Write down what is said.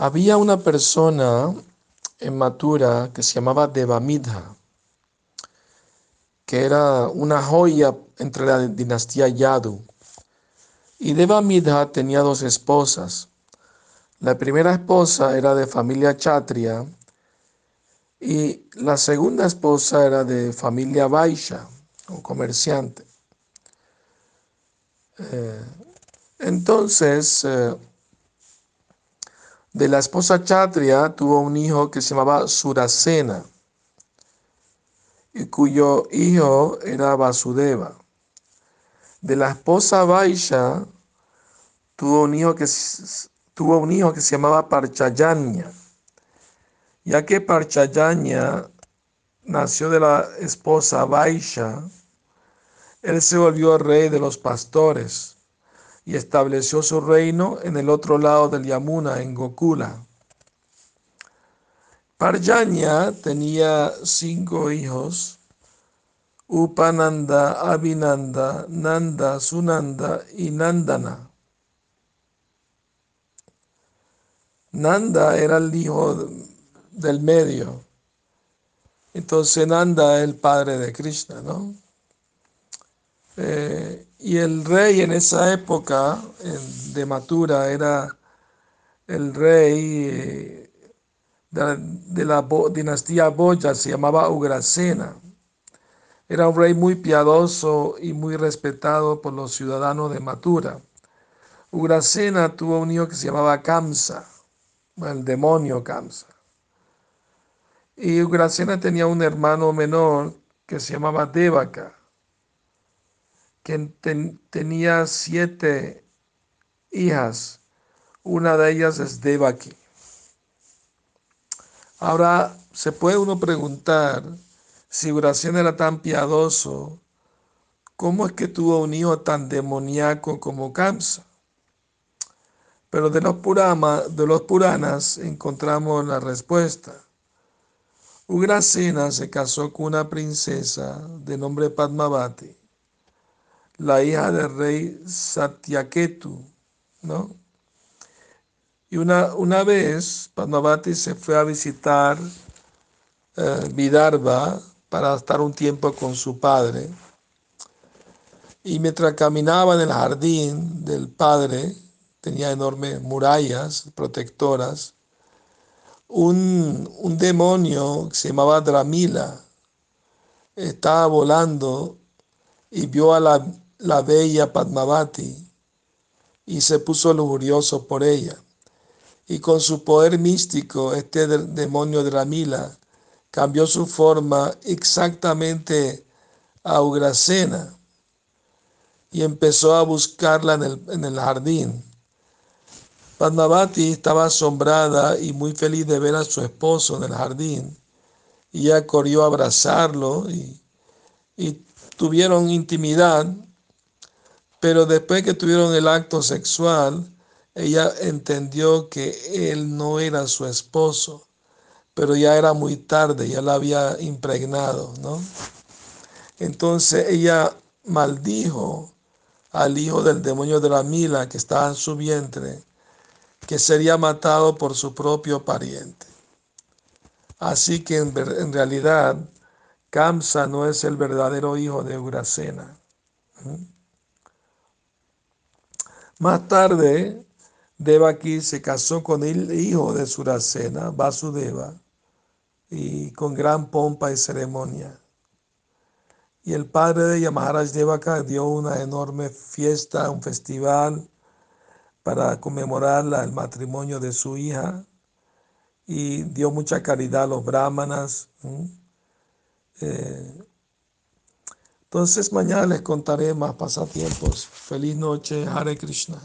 Había una persona en Mathura que se llamaba Devamidha, que era una joya entre la dinastía Yadu. Y Devamidha tenía dos esposas. La primera esposa era de familia Chatria y la segunda esposa era de familia Vaisha, o comerciante. Eh, entonces, eh, de la esposa Chatria tuvo un hijo que se llamaba Surasena, y cuyo hijo era Vasudeva. De la esposa Vaisha tuvo un hijo que, tuvo un hijo que se llamaba Parchayanya, ya que Parchayanya nació de la esposa Vaisha, él se volvió rey de los pastores y estableció su reino en el otro lado del Yamuna, en Gokula. Parjanya tenía cinco hijos, Upananda, Abhinanda, Nanda, Sunanda y Nandana. Nanda era el hijo del medio. Entonces Nanda es el padre de Krishna, ¿no? Eh, y el rey en esa época de Matura era el rey eh, de, la dinastía Boya, se llamaba Ugrasena. Era un rey muy piadoso y muy respetado por los ciudadanos de Matura. Ugrasena tuvo un hijo que se llamaba Kamsa, el demonio Kamsa. Y Ugrasena tenía un hermano menor que se llamaba Devaka que tenía siete hijas. Una de ellas es Devaki. Ahora, se puede uno preguntar, si Uracena era tan piadoso, ¿cómo es que tuvo un hijo tan demoníaco como Kamsa? Pero de los, Purama, de los Puranas encontramos la respuesta. Ugrasena se casó con una princesa de nombre Padmavati la hija del rey Satyaketu, ¿no? Y una, una vez Padmavati se fue a visitar eh, Vidarbha para estar un tiempo con su padre. Y mientras caminaba en el jardín del padre, tenía enormes murallas protectoras, un, un demonio que se llamaba Dramila estaba volando y vio a la la bella Padmavati y se puso lujurioso por ella. Y con su poder místico, este demonio de Ramila cambió su forma exactamente a Ugrasena y empezó a buscarla en el, en el jardín. Padmavati estaba asombrada y muy feliz de ver a su esposo en el jardín. Y ella corrió a abrazarlo y tuvieron intimidad pero después que tuvieron el acto sexual, ella entendió que él no era su esposo, pero ya era muy tarde, ya la había impregnado, ¿no? Entonces ella maldijo al hijo del demonio de la Mila que estaba en su vientre, que sería matado por su propio pariente. Así que en, realidad Kamsa no es el verdadero hijo de Uracena. Más tarde, Devaki se casó con el hijo de Surasena, Vasudeva, y con gran pompa y ceremonia. Y el padre de Yamaharaj Devaka dio una enorme fiesta, un festival para conmemorar el matrimonio de su hija y dio mucha caridad a los brahmanas. Entonces mañana les contaré más pasatiempos. Feliz noche, Hare Krishna.